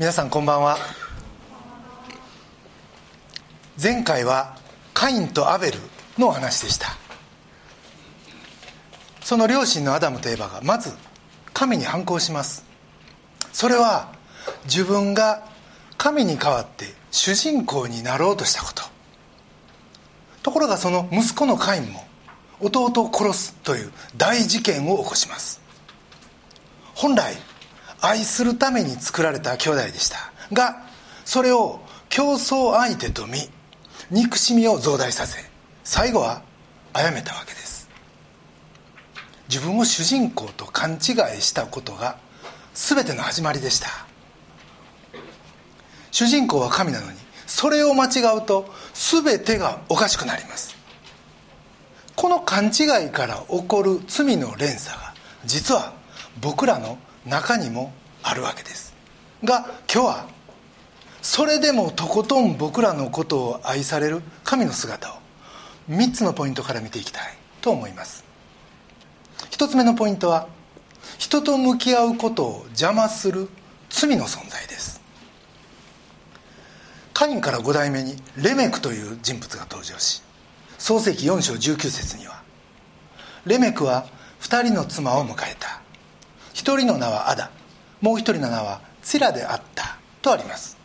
皆さんこんばんは。前回はカインとアベルのお話でした。その両親のアダムとエバがまず神に反抗します。それは自分が神に代わって主人公になろうとしたこと。ところがその息子のカインも弟を殺すという大事件を起こします。本来愛するために作られた兄弟でした。がそれを競争相手と見憎しみを増大させ最後は殺めたわけです。自分を主人公と勘違いしたことが全ての始まりでした。主人公は神なのにそれを間違うと全てがおかしくなります。この勘違いから起こる罪の連鎖が実は僕らの中にもあるわけです。が今日はそれでもとことん僕らのことを愛される神の姿を3つのポイントから見ていきたいと思います。1つ目のポイントは人と向き合うことを邪魔する罪の存在です。カインから5代目にレメクという人物が登場し創世紀4章19節にはレメクは2人の妻を迎えた。1人の名はアダ。もう1人の名はツィラであった。とあります。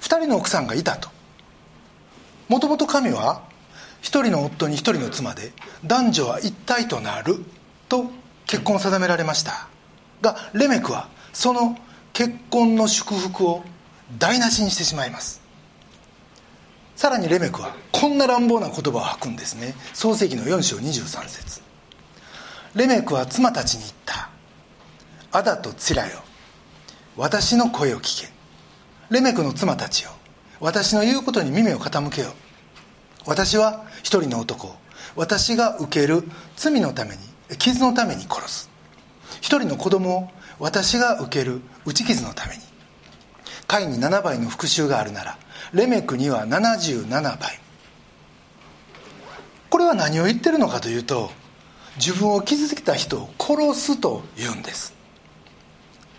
2人の奥さんがいたと。もともと神は1人の夫に1人の妻で男女は一体となる。と結婚を定められました。がレメクはその結婚の祝福を台無しにしてしまいます。さらにレメクはこんな乱暴な言葉を吐くんですね。創世紀の4章23節。レメクは妻たちに言った「アダとツィラよ。私の声を聞け。レメクの妻たちよ。私の言うことに耳を傾けよ。私は一人の男。を私が受ける罪のために傷のために殺す。一人の子供を私が受ける打ち傷のために。カイに7倍の復讐があるならレメクには77倍。これは何を言ってるのかというと自分を傷つけた人を殺すと言うんです。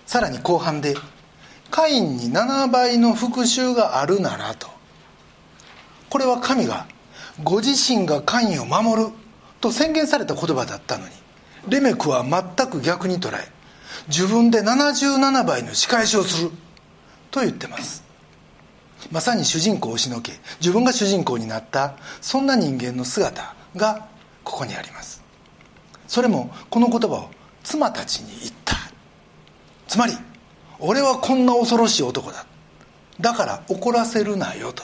さらに後半でカインに7倍の復讐があるならと。これは神がご自身がカインを守ると宣言された言葉だったのにレメクは全く逆に捉え自分で77倍の仕返しをすると言ってます。まさに主人公を押しのけ自分が主人公になったそんな人間の姿がここにあります。それもこの言葉を妻たちに言った。つまり俺はこんな恐ろしい男だ。だから怒らせるなよと。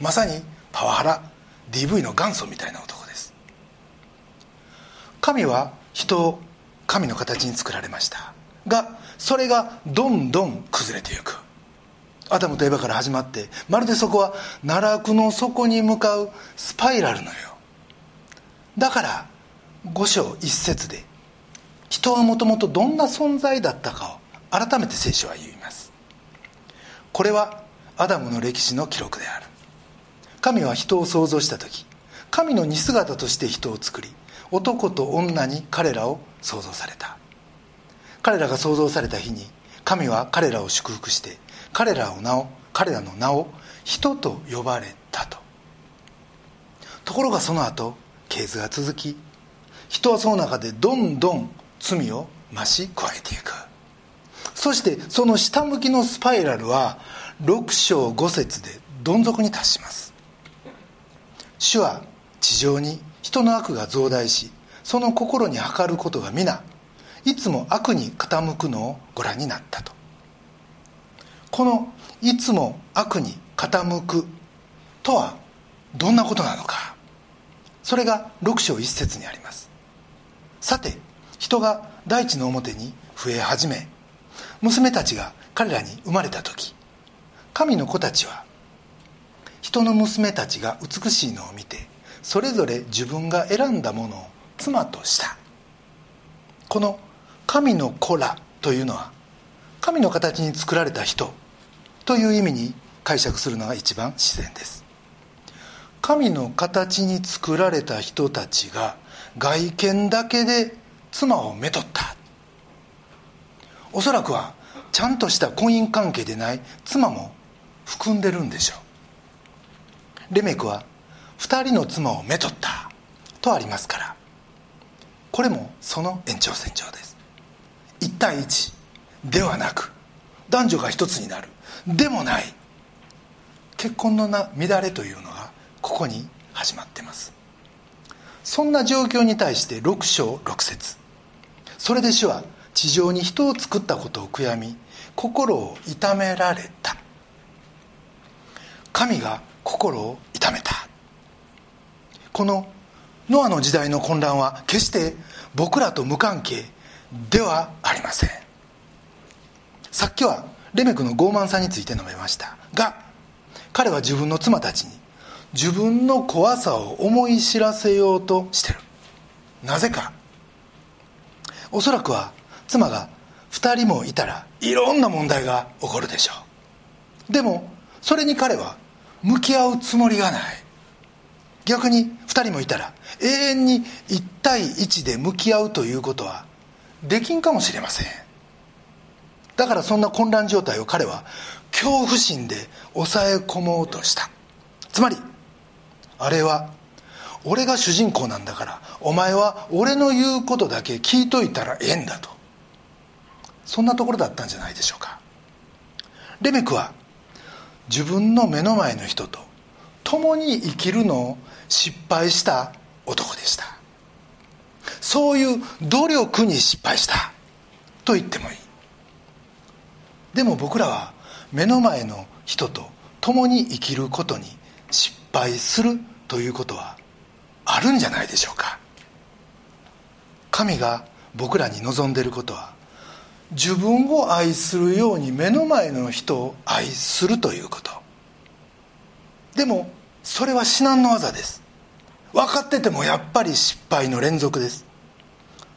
まさにパワハラ DV の元祖みたいな男です。神は人を神の形に作られました。がそれがどんどん崩れていく。アダムとエバから始まってまるでそこは奈落の底に向かうスパイラルのよう。だから五章一節で人はもともとどんな存在だったかを改めて聖書は言います。これはアダムの歴史の記録である。神は人を創造した時神の似姿として人を作り男と女に彼らを創造された。彼らが創造された日に神は彼らを祝福して彼らを名を彼らの名を人と呼ばれたと。ところがその後系図が続き人はその中でどんどん罪を増し加えていく。そしてその下向きのスパイラルは6章5節でどん底に達します。主は地上に人の悪が増大しその心に計ることが皆いつも悪に傾くのをご覧になったと。このいつも悪に傾くとはどんなことなのか。それが6章1節にあります。さて人が大地の表に増え始め娘たちが彼らに生まれた時神の子たちは人の娘たちが美しいのを見てそれぞれ自分が選んだものを妻とした。この神の子らというのは神の形に作られた人という意味に解釈するのが一番自然です。神の形に作られた人たちが外見だけで妻をめとった。おそらくはちゃんとした婚姻関係でない妻も含んでるんでしょう。レメクは2人の妻をめとったとありますから。これもその延長線上です。1対1ではなく男女が一つになる。でもない。結婚のな乱れというのがここに始まってます。そんな状況に対して6章6節。それで主は地上に人を作ったことを悔やみ心を痛められた。神が心を痛めた。このノアの時代の混乱は決して僕らと無関係ではありません。さっきはレメクの傲慢さについて述べましたが彼は自分の妻たちに自分の怖さを思い知らせようとしてる。なぜか。おそらくは妻が2人もいたらいろんな問題が起こるでしょう。でもそれに彼は向き合うつもりがない。逆に2人もいたら永遠に1対1で向き合うということはできんかもしれません。だからそんな混乱状態を彼は恐怖心で抑え込もうとした。つまりあれは俺が主人公なんだからお前は俺の言うことだけ聞いといたらええんだと。そんなところだったんじゃないでしょうか。レメクは自分の目の前の人と共に生きるのを失敗した男でした。そういう努力に失敗した。と言ってもいい。でも僕らは目の前の人と共に生きることに失敗するということはあるんじゃないでしょうか。神が僕らに望んでいることは自分を愛するように目の前の人を愛するということ。でもそれは至難の業です。分かっててもやっぱり失敗の連続です。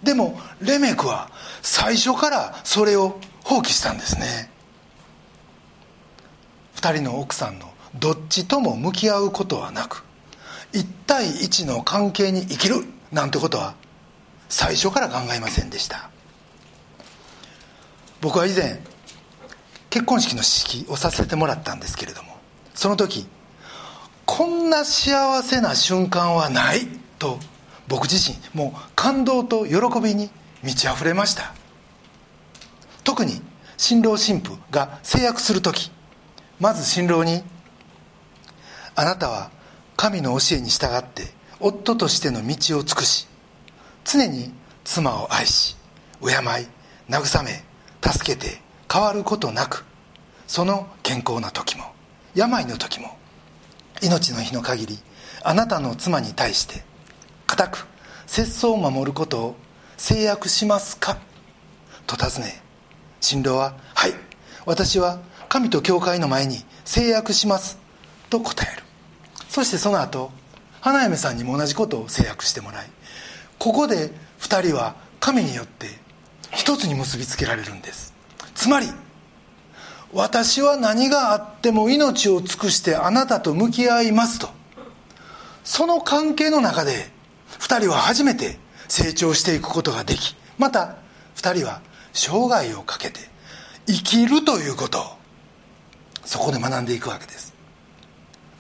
でもレメクは最初からそれを放棄したんですね。2人の奥さんのどっちとも向き合うことはなく1対1の関係に生きるなんてことは最初から考えませんでした。僕は以前結婚式の式をさせてもらったんですけれどもその時こんな幸せな瞬間はないと僕自身もう感動と喜びに満ち溢れました。特に新郎新婦が制約する時まず新郎に「あなたは神の教えに従って夫としての道を尽くし常に妻を愛し敬い慰め助けて変わることなくその健康な時も病の時も命の日の限りあなたの妻に対して固く節操を守ることを制約しますか？と尋ね新郎は「はい私は神と教会の前に制約します」と答える。そしてその後花嫁さんにも同じことを制約してもらいここで2人は神によって一つに結びつけられるんです。つまり私は何があっても命を尽くしてあなたと向き合いますと。その関係の中で2人は初めて成長していくことができまた2人は生涯をかけて生きるということをそこで学んでいくわけです。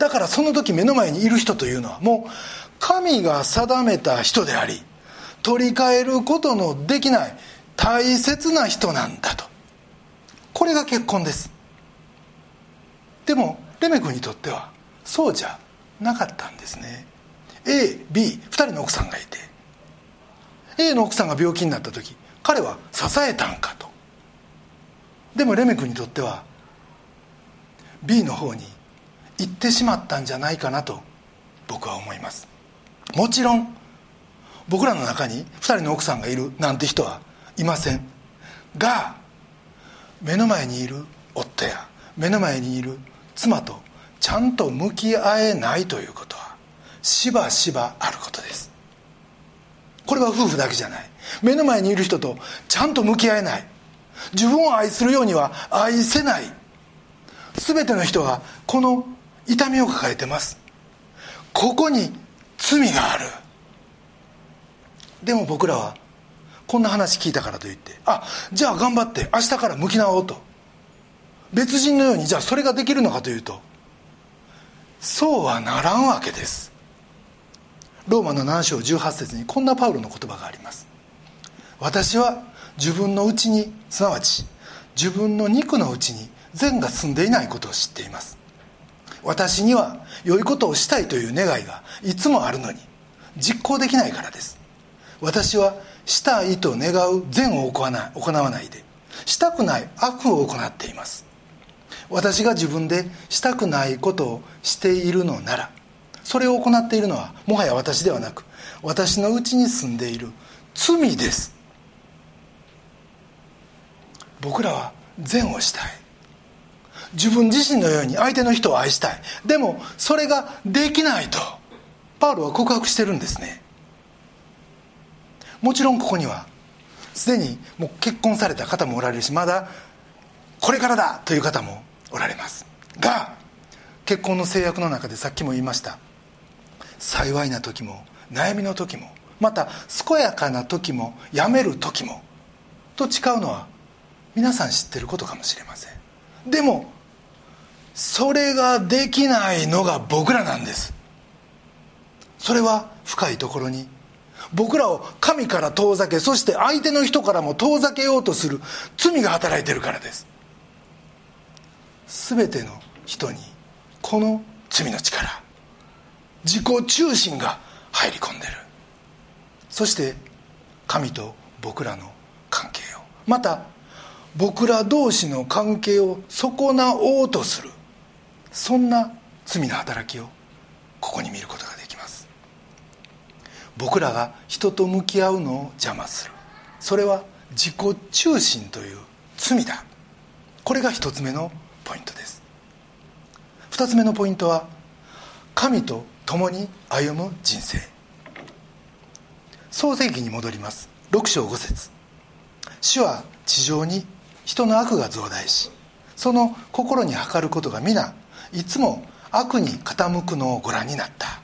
だからその時目の前にいる人というのはもう神が定めた人であり取り替えることのできない大切な人なんだと。これが結婚です。でもレメ君にとってはそうじゃなかったんですね。AB2 人の奥さんがいて。A の奥さんが病気になった時彼は支えたんかと。でもレメ君にとっては B の方に行ってしまったんじゃないかなと僕は思います。もちろん僕らの中に2人の奥さんがいるなんて人はいません。が目の前にいる夫や目の前にいる妻とちゃんと向き合えないということはしばしばあることです。これは夫婦だけじゃない。目の前にいる人とちゃんと向き合えない。自分を愛するようには愛せない。全ての人がこの痛みを抱えてます。ここに罪がある。でも僕らはこんな話聞いたからといってあじゃあ頑張って明日から向き直おうと。別人のようにじゃあそれができるのかというとそうはならんわけです。ローマの7章18節にこんなパウロの言葉があります。私は自分のうちにすなわち自分の肉のうちに善が住んでいないことを知っています。私には良いことをしたいという願いがいつもあるのに実行できないからです。私はしたいと願う善を行わないでしたくない悪を行っています。私が自分でしたくないことをしているのならそれを行っているのはもはや私ではなく私のうちに住んでいる罪です。僕らは善をしたい。自分自身のように相手の人を愛したい。でもそれができないとパウロは告白してるんですね。もちろんここにはすでにもう結婚された方もおられるしまだこれからだという方もおられます。が結婚の制約の中でさっきも言いました幸いな時も悩みの時もまた健やかな時もやめる時もと誓うのは皆さん知ってることかもしれません。でもそれができないのが僕らなんです。それは深いところに僕らを神から遠ざけそして相手の人からも遠ざけようとする罪が働いてるからです。全ての人にこの罪の力自己中心が入り込んでる。そして神と僕らの関係をまた僕ら同士の関係を損なおうとする。そんな罪の働きをここに見ることができます。僕らが人と向き合うのを邪魔する。それは自己中心という罪だ。これが一つ目のポイントです。二つ目のポイントは神と共に歩む人生。創世記に戻ります。6章5節。主は地上に人の悪が増大しその心に計ることが皆いつも悪に傾くのをご覧になった。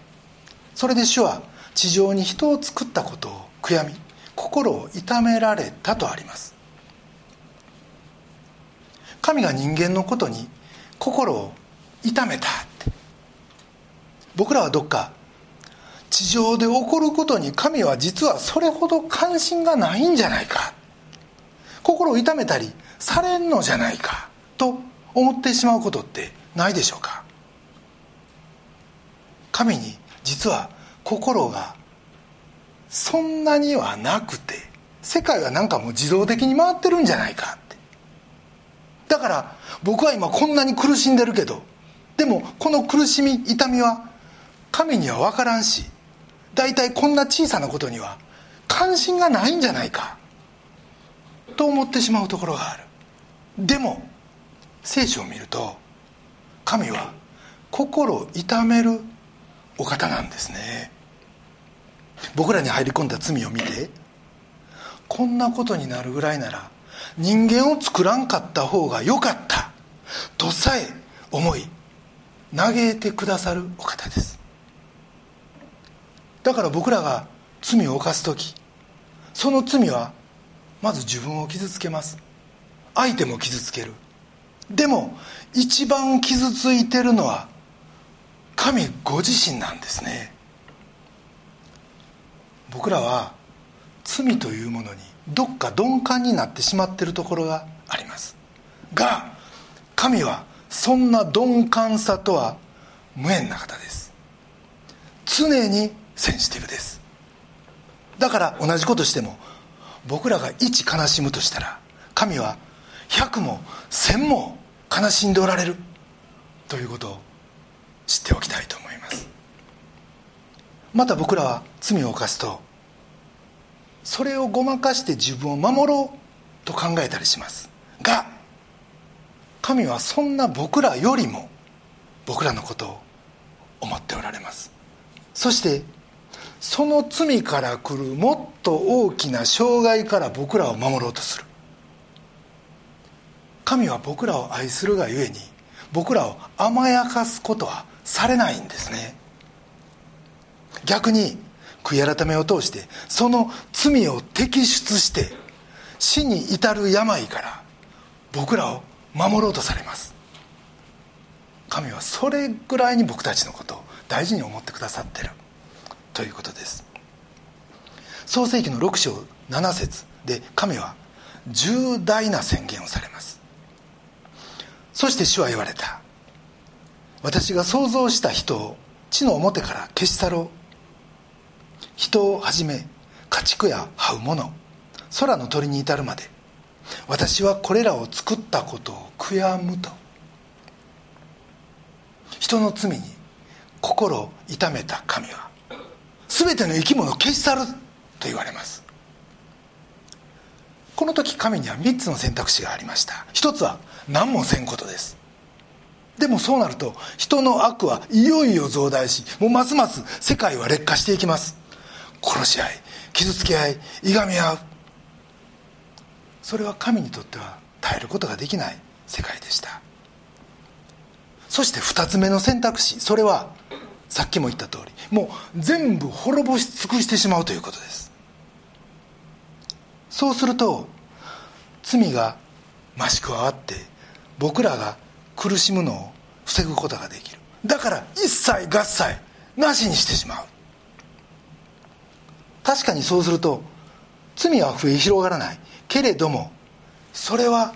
それで主は地上に人を作ったことを悔やみ心を痛められたとあります。神が人間のことに心を痛めたって。僕らはどっか地上で起こることに神は実はそれほど関心がないんじゃないか。心を痛めたりされんのじゃないかと思ってしまうことってないでしょうか？神に実は心がそんなにはなくて世界はなんかもう自動的に回ってるんじゃないかって。だから僕は今こんなに苦しんでるけどでもこの苦しみ痛みは神には分からんし大体こんな小さなことには関心がないんじゃないかと思ってしまうところがある。でも聖書を見ると神は心を痛めるお方なんですね。僕らに入り込んだ罪を見てこんなことになるぐらいなら人間を作らんかった方がよかったとさえ思い嘆いてくださるお方です。だから僕らが罪を犯す時その罪はまず自分を傷つけます。相手も傷つける。でも一番傷ついてるのは神ご自身なんですね。僕らは罪というものにどっか鈍感になってしまってるところがあります。が神はそんな鈍感さとは無縁な方です。常にセンシティブです。だから同じことしても僕らが一悲しむとしたら神は100も1000も悲しんでおられる。ということを知っておきたいと思います。また僕らは罪を犯すとそれをごまかして自分を守ろうと考えたりします。が神はそんな僕らよりも僕らのことを思っておられます。そしてその罪から来るもっと大きな障害から僕らを守ろうとする。神は僕らを愛するがゆえに僕らを甘やかすことはされないんですね。逆に悔い改めを通してその罪を摘出して死に至る病から僕らを守ろうとされます。神はそれぐらいに僕たちのことを大事に思ってくださってる。ということです。創世紀の6章7節で神は重大な宣言をされます。そして主は言われた。私が想像した人を地の表から消し去ろう。人をはじめ家畜や這うもの空の鳥に至るまで私はこれらを作ったことを悔やむと。人の罪に心を痛めた神は全ての生き物を消し去ると言われます。この時神には3つの選択肢がありました。一つは何もせんことです。でもそうなると人の悪はいよいよ増大しもうますます世界は劣化していきます。殺し合い傷つけ合いいがみ合う。それは神にとっては耐えることができない世界でした。そして2つ目の選択肢それはさっきも言った通りもう全部滅ぼし尽くしてしまうということです。そうすると罪が増し加わって僕らが苦しむのを防ぐことができる。だから一切合切なしにしてしまう。確かにそうすると罪は増え広がらないけれどもそれは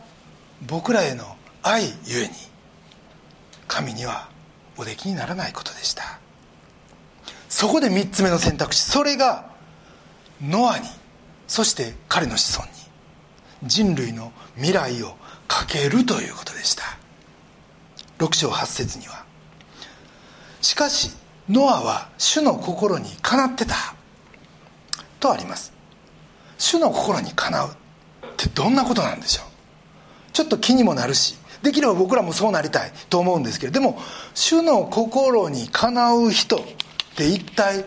僕らへの愛ゆえに神にはおできにならないことでした。そこで3つ目の選択肢それがノアにそして彼の子孫に人類の未来をかけるということでした。6章8節にはしかしノアは主の心にかなってたとあります。主の心にかなうってどんなことなんでしょう。ちょっと気にもなるしできれば僕らもそうなりたいと思うんですけれどでも主の心にかなう人って一体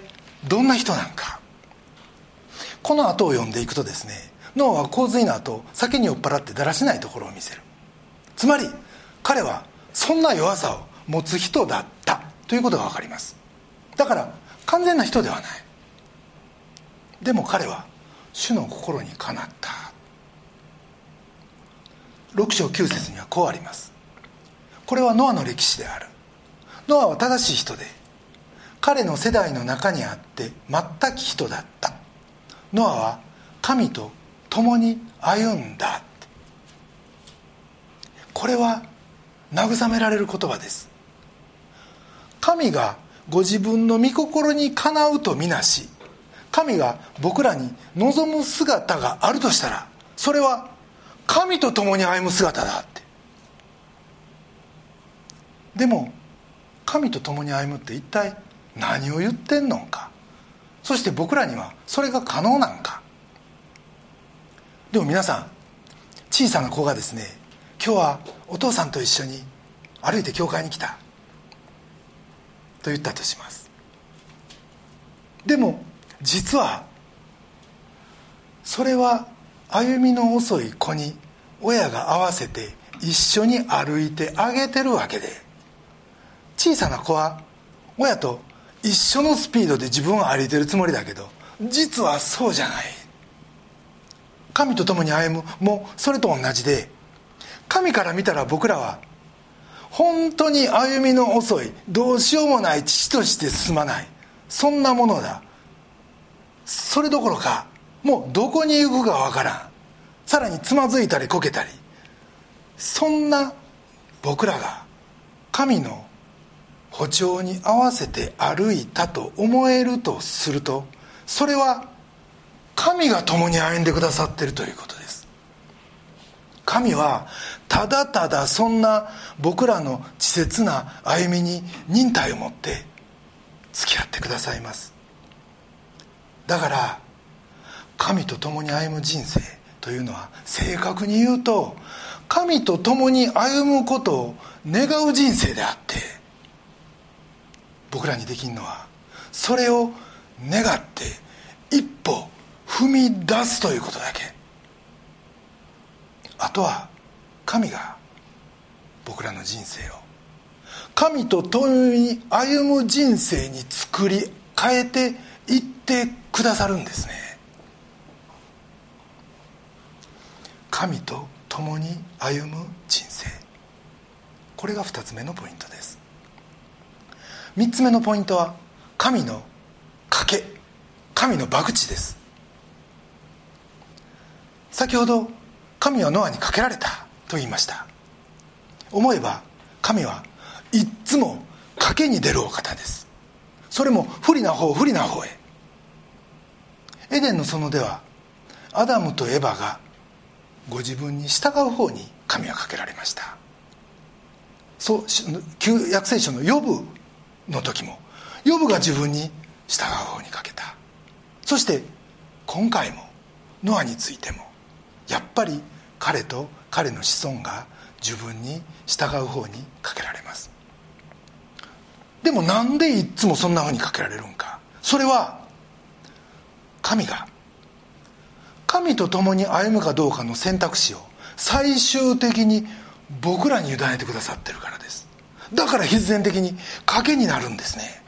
どんな人なんか。この後を読んでいくとですね脳は洪水の後酒に酔っ払ってだらしないところを見せる。つまり彼はそんな弱さを持つ人だった。ということが分かります。だから完全な人ではない。でも彼は主の心にかなった。6章9節にはこうあります。これはノアの歴史である。ノアは正しい人で彼の世代の中にあって全き人だった。ノアは神と共に歩んだ。これは慰められる言葉です。神がご自分の御心にかなうとみなし神が僕らに望む姿があるとしたらそれは神と共に歩む姿だって。でも神と共に歩むって一体何を言ってんのか。そして僕らにはそれが可能なんか。でも皆さん小さな子がですね今日はお父さんと一緒に歩いて教会に来た。と言ったとします。でも実はそれは歩みの遅い子に親が合わせて一緒に歩いてあげてるわけで小さな子は親と一緒のスピードで自分は歩いてるつもりだけど実はそうじゃない。神と共に歩む。もそれと同じで神から見たら僕らは本当に歩みの遅いどうしようもない父として進まない。そんなものだ。それどころかもうどこに行くかわからん。さらにつまずいたりこけたり。そんな僕らが神の歩調に合わせて歩いたと思えるとするとそれは神が共に歩んでくださっているということです。神はただただそんな僕らの稚拙な歩みに忍耐を持って付き合ってくださいます。だから神と共に歩む人生というのは正確に言うと神と共に歩むことを願う人生であって僕らにできるのはそれを願って一歩踏み出すということだけ。あとは神が僕らの人生を神と共に歩む人生に作り変えて言ってくださるんですね。神と共に歩む人生。これが2つ目のポイントです。3つ目のポイントは神の賭け。神の博打です。先ほど神はノアにかけられたと言いました。思えば神はいっつも賭けに出るお方です。それも不利な方不利な方へ。エデンの園ではアダムとエバがご自分に従う方に神はかけられました。そう旧約聖書のヨブの時もヨブが自分に従う方にかけた。そして今回もノアについてもやっぱり彼と彼の子孫が自分に従う方にかけられます。でもなんでいつもそんなふうにかけられるんか。それは神が神と共に歩むかどうかの選択肢を最終的に僕らに委ねてくださってるからです。だから必然的に賭けになるんですね。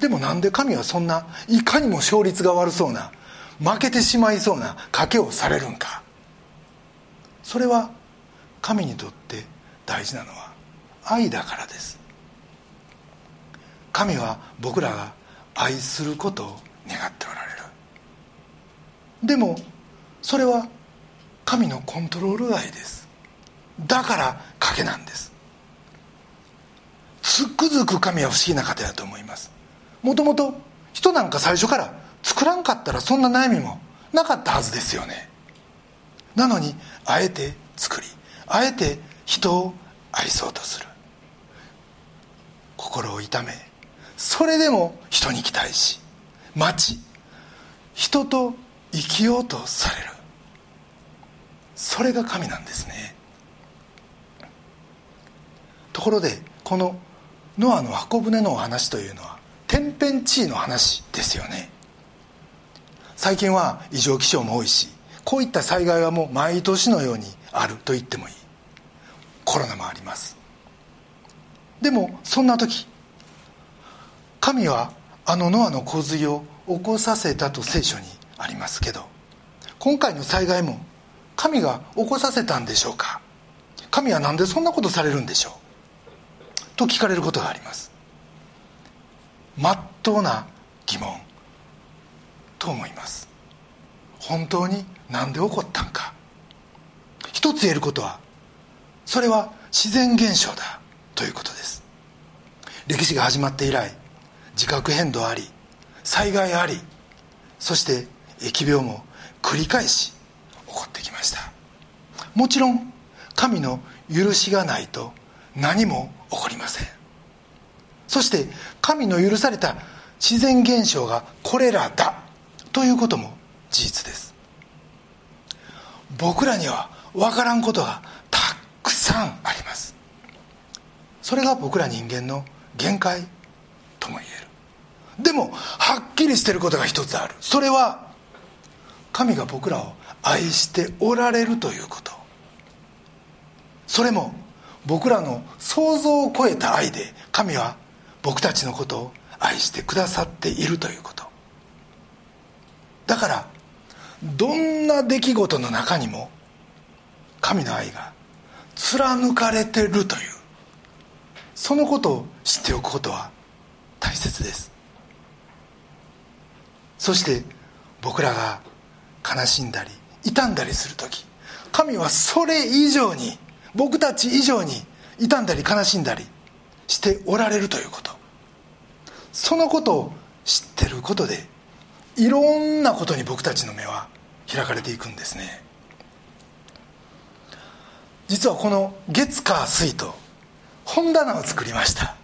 でもなんで神はそんないかにも勝率が悪そうな負けてしまいそうな賭けをされるんか。それは神にとって大事なのは愛だからです。神は僕らが愛することを願っておられる。でもそれは神のコントロール愛です。だから賭けなんです。つくづく神は不思議な方だと思います。もともと人なんか最初から作らんかったらそんな悩みもなかったはずですよね。なのにあえて作りあえて人を愛そうとする。心を痛めそれでも人に期待し待ち人と生きようとされる。それが神なんですね。ところでこのノアの箱舟のお話というのは天変地異の話ですよね。最近は異常気象も多いしこういった災害はもう毎年のようにあると言ってもいい。コロナもあります。でもそんな時神はあのノアの洪水を起こさせたと聖書にありますけど今回の災害も神が起こさせたんでしょうか？神は何でそんなことされるんでしょう？と聞かれることがあります。まっとうな疑問と思います。本当に何で起こったんか。一つ言えることはそれは自然現象だということです。歴史が始まって以来自覚変動あり災害ありそして疫病も繰り返し起こってきました。もちろん神の許しがないと何も起こりません。そして神の許された自然現象がこれらだ。ということも事実です。僕らには分からんことがたくさんあります。それが僕ら人間の限界とも言える。でもはっきりしてることが一つある。それは神が僕らを愛しておられるということ。それも僕らの想像を超えた愛で神は僕たちのことを愛してくださっているということ。だからどんな出来事の中にも神の愛が貫かれてるというそのことを知っておくことは大切です。そして僕らが悲しんだり傷んだりする時神はそれ以上に僕たち以上に傷んだり悲しんだりしておられるということ。そのことを知ってることでいろんなことに僕たちの目は開かれていくんですね。実はこの月火水と本棚を作りました。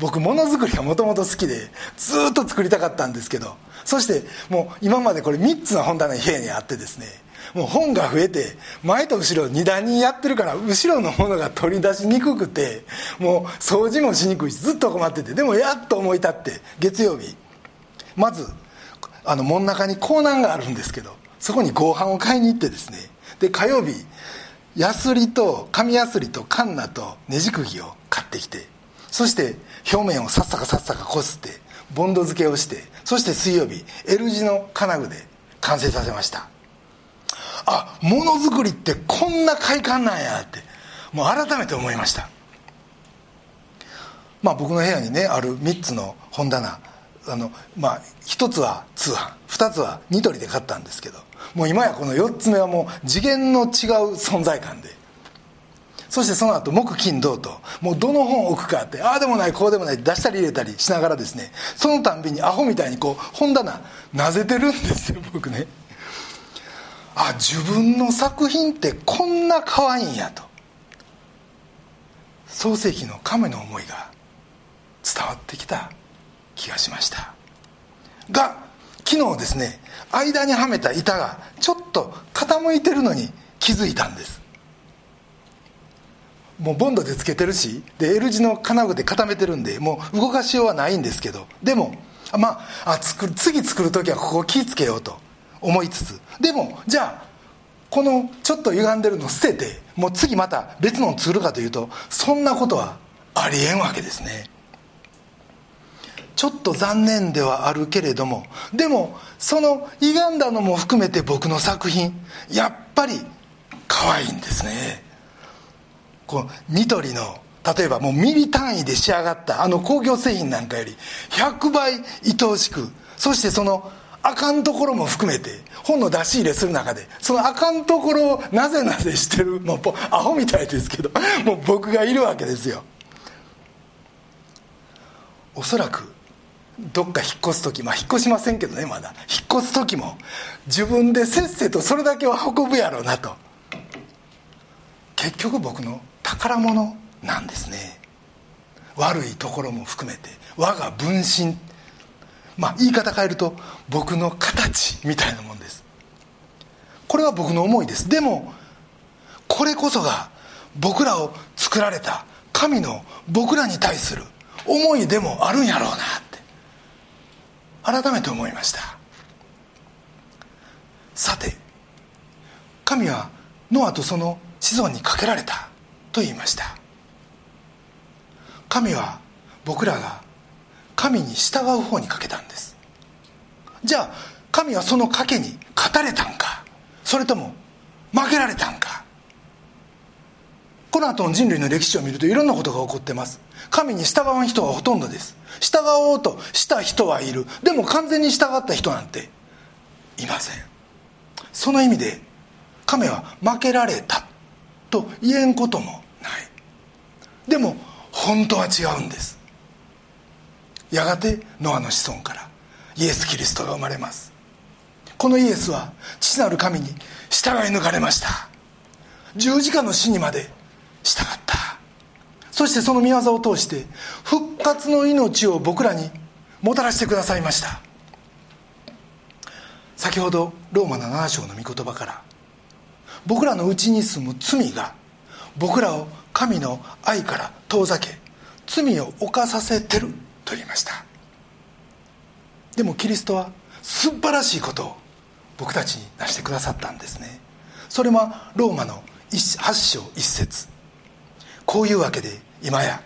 僕ものづくりがもともと好きでずっと作りたかったんですけどそしてもう今までこれ3つの本棚部屋にあってですねもう本が増えて前と後ろ2段にやってるから後ろのものが取り出しにくくてもう掃除もしにくいしずっと困っててでもやっと思い立って月曜日。まずあの真ん中に港南があるんですけどそこに合板を買いに行ってですねで火曜日ヤスリと紙ヤスリとカンナとねじ釘を買ってきてそして表面をさっさかさっさかこすってボンド付けをしてそして水曜日 L 字の金具で完成させました。あものづくりってこんな快感なんやってもう改めて思いました。まあ僕の部屋にねある3つの本棚。あのまあ1つは通販。2つはニトリで買ったんですけど。もう今やこの4つ目はもう次元の違う存在感で。そしてその後木金銅と。もうどの本を置くかって。ああでもないこうでもない出したり入れたりしながらですね。そのたんびにアホみたいにこう本棚なぜてるんですよ僕ね。あ自分の作品ってこんな可愛いんやと。創世紀の亀の思いが伝わってきた気がしました。が昨日ですね間にはめた板がちょっと傾いてるのに気づいたんです。もうボンドでつけてるしで L 字の金具で固めてるんでもう動かしようはないんですけどでもまああ作る次作る時はここを気ぃつけようと。思いつつ。でもじゃあこのちょっと歪んでるの捨ててもう次また別のを作るかというとそんなことはありえんわけですね。ちょっと残念ではあるけれどもでもその歪んだのも含めて僕の作品やっぱり可愛いんですね。こうニトリの例えばもうミリ単位で仕上がったあの工業製品なんかより100倍愛おしくそしてそのあかんところも含めて本の出し入れする中でそのあかんところをなぜなぜしてるもうアホみたいですけどもう僕がいるわけですよ。おそらくどっか引っ越す時まあ引っ越しませんけどねまだ。引っ越す時も自分でせっせとそれだけは運ぶやろうなと。結局僕の宝物なんですね。悪いところも含めて我が分身まあ言い方変えると僕の形みたいなもんです。これは僕の思いです。でもこれこそが僕らを作られた神の僕らに対する思いでもあるんやろうなって改めて思いました。さて神はノアとその子孫にかけられたと言いました。神は僕らが神に従う方にかけたんです。じゃあ神はその賭けに勝たれたんか？それとも負けられたんか？この後の人類の歴史を見るといろんなことが起こってます。神に従わん人がほとんどです。従おうとした人はいる。でも完全に従った人なんていません。その意味で神は負けられたと言えんこともない。でも本当は違うんです。やがてノアの子孫からイエス・キリストが生まれます。このイエスは父なる神に従い抜かれました。十字架の死にまで従った。そしてその御業を通して復活の命を僕らにもたらしてくださいました。先ほどローマの7章の御言葉から僕らのうちに住む罪が僕らを神の愛から遠ざけ罪を犯させてる。と言いました。でもキリストは素晴らしいことを僕たちに成してくださったんですね。それもローマの8章1節。こういうわけで今や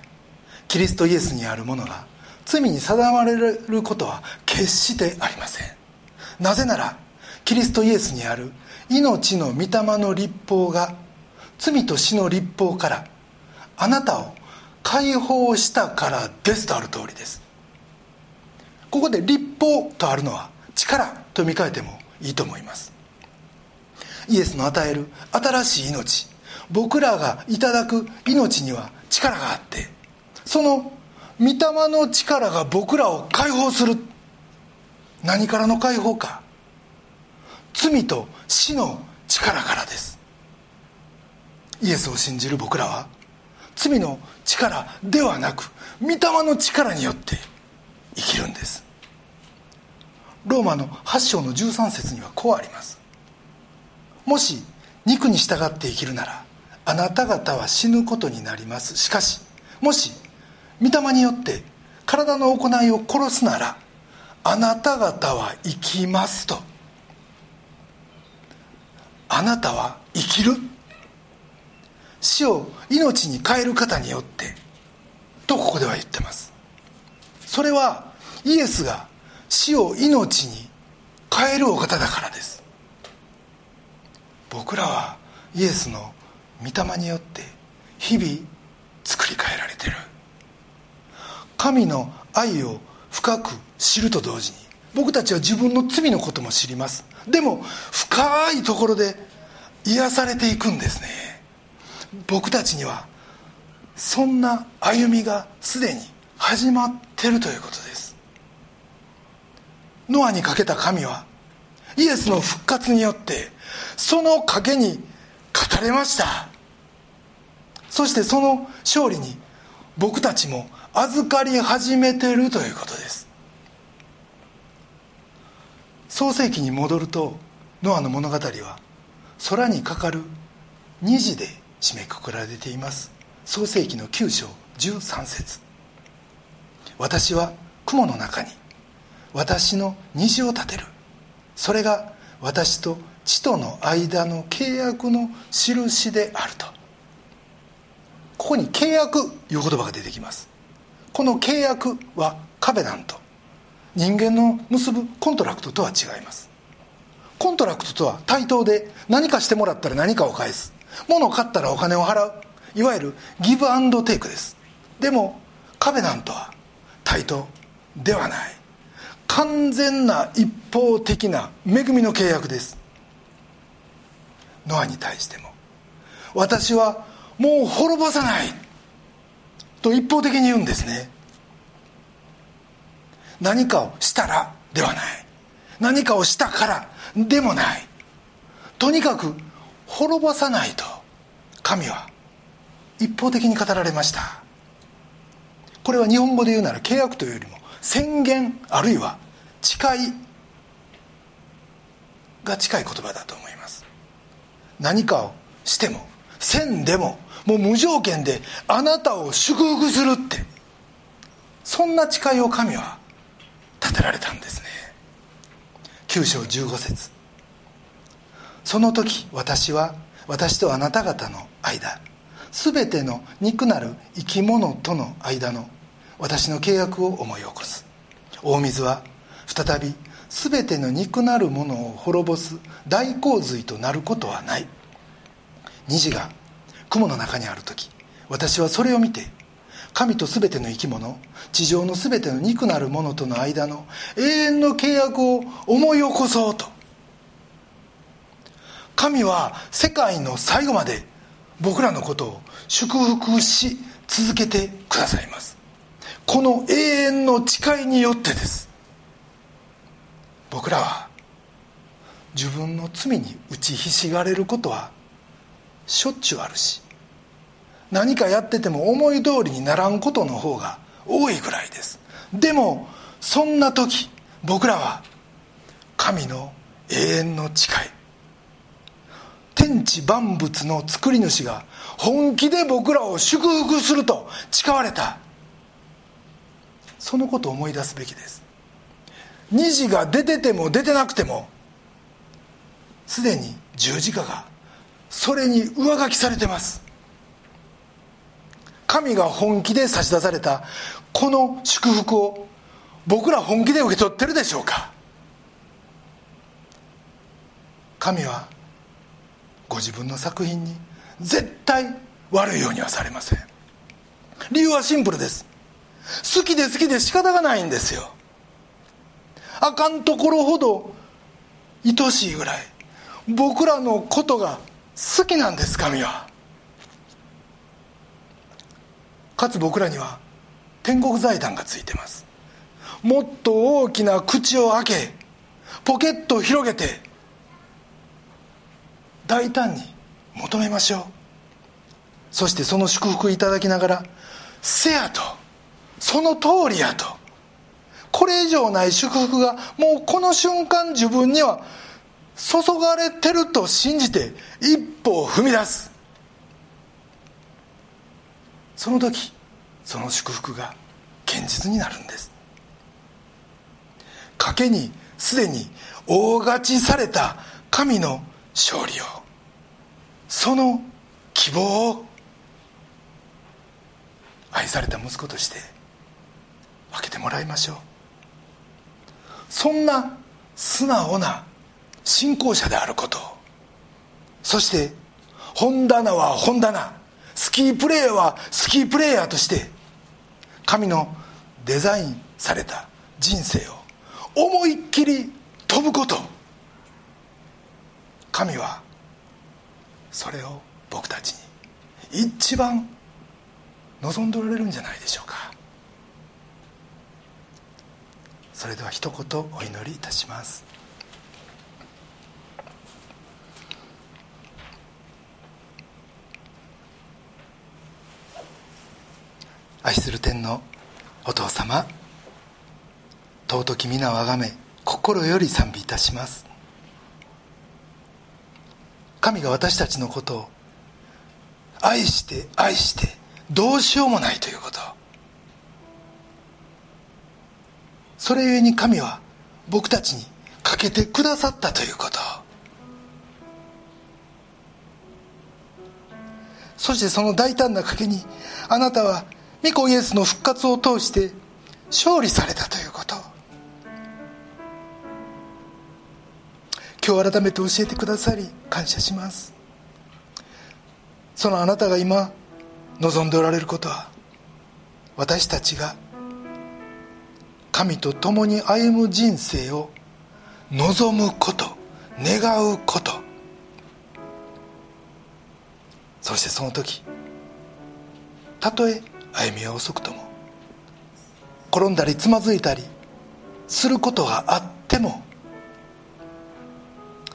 キリストイエスにあるものが罪に定まれることは決してありません。なぜならキリストイエスにある命の御霊の立法が罪と死の立法からあなたを解放したからですとある通りです。ここで立法とあるのは力と見換えてもいいと思います。イエスの与える新しい命僕らがいただく命には力があってその御霊の力が僕らを解放する。何からの解放か。罪と死の力からです。イエスを信じる僕らは罪の力ではなく御霊の力によって生きるんです。ローマの8章の13節にはこうあります。もし肉に従って生きるならあなた方は死ぬことになります。しかしもし御霊によって体の行いを殺すならあなた方は生きますと。あなたは生きる。死を命に変える方によってとここでは言ってます。それはイエスが死を命に変えるお方だからです。僕らはイエスの御霊によって日々作り変えられてる。神の愛を深く知ると同時に僕たちは自分の罪のことも知ります。でも深いところで癒されていくんですね。僕たちにはそんな歩みがすでに始まってるということです。ノアにかけた神はイエスの復活によってその賭けに勝たれました。そしてその勝利に僕たちも預かり始めてるということです。創世紀に戻るとノアの物語は空にかかる虹で締めくくられています。創世記の9章13節。私は雲の中に私の虹を立てる。それが私と地との間の契約の印であると。ここに契約いう言葉が出てきます。この契約は covenant 人間の結ぶ contract とは違います。contract とは対等で何かしてもらったら何かを返す。物を買ったらお金を払う。いわゆるギブアンドテイクです。でも covenant は対等ではない。完全な一方的な恵みの契約です。ノアに対しても。私はもう滅ぼさない。と一方的に言うんですね。何かをしたらではない。何かをしたからでもない。とにかく滅ぼさないと神は一方的に語られました。これは日本語で言うなら契約というよりも宣言あるいは誓いが近い言葉だと思います。何かをしてもせんでももう無条件であなたを祝福するってそんな誓いを神は立てられたんですね。9章15節。その時私は私とあなた方の間全ての肉なる生き物との間の私の契約を思い起こす。大水は再び全ての肉なるものを滅ぼす大洪水となることはない。虹が雲の中にある時私はそれを見て神と全ての生き物地上の全ての肉なるものとの間の永遠の契約を思い起こそうと。神は世界の最後まで僕らのことを祝福し続けてくださいます。この永遠の誓いによってです。僕らは自分の罪に打ちひしがれることはしょっちゅうあるし何かやってても思い通りにならんことの方が多いぐらいです。でもそんな時僕らは神の永遠の誓い地万物の作り主が本気で僕らを祝福すると誓われた。そのことを思い出すべきです。虹が出てても出てなくてもすでに十字架がそれに上書きされてます。神が本気で差し出されたこの祝福を僕ら本気で受け取ってるでしょうか。神はご自分の作品に絶対悪いようにはされません。理由はシンプルです。好きで好きで仕方がないんですよ。あかんところほど愛しいぐらい僕らのことが好きなんです神は。かつ僕らには天国財団がついてます。もっと大きな口を開けポケットを広げて大胆に求めましょう。そしてその祝福いただきながら「せや」と「その通りや」とこれ以上ない祝福がもうこの瞬間自分には注がれてると信じて一歩を踏み出す。その時その祝福が現実になるんです。賭けにすでに大勝ちされた神の勝利を。その希望を愛された息子として分けてもらいましょう。そんな素直な信仰者であることそして本棚は本棚。スキープレーヤーはスキープレーヤーとして。神のデザインされた人生を思いっきり飛ぶこと。神はそれを僕たちに一番望んでおられるんじゃないでしょうか。それでは一言お祈りいたします。愛する天のお父様尊き皆をあがめ心より賛美いたします。神が私たちのことを愛して愛してどうしようもないということ。それゆえに神は僕たちにかけてくださったということ。そしてその大胆な賭けにあなたは御子イエスの復活を通して勝利されたという今日改めて教えてくださり感謝します。そのあなたが今望んでおられることは私たちが神と共に歩む人生を望むこと願うこと。そしてその時たとえ歩みは遅くとも転んだりつまずいたりすることがあっても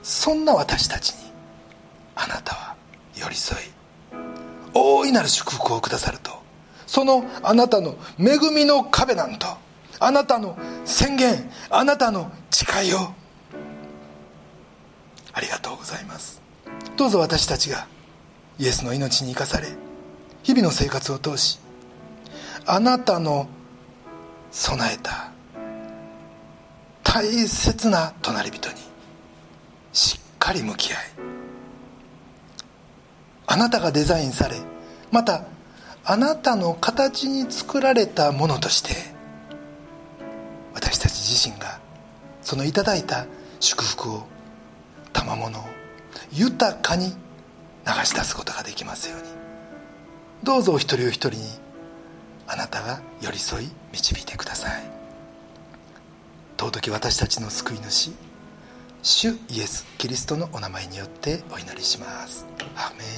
そんな私たちにあなたは寄り添い大いなる祝福をくださるとそのあなたの恵みの壁なんとあなたの宣言あなたの誓いを。ありがとうございます。どうぞ私たちがイエスの命に生かされ日々の生活を通しあなたの備えた大切な隣人にしっかり向き合いあなたがデザインされまたあなたの形に作られたものとして私たち自身がそのいただいた祝福を賜物を豊かに流し出すことができますように。どうぞお一人お一人にあなたが寄り添い導いてください。尊き私たちの救い主主イエス・キリストのお名前によってお祈りします。アメン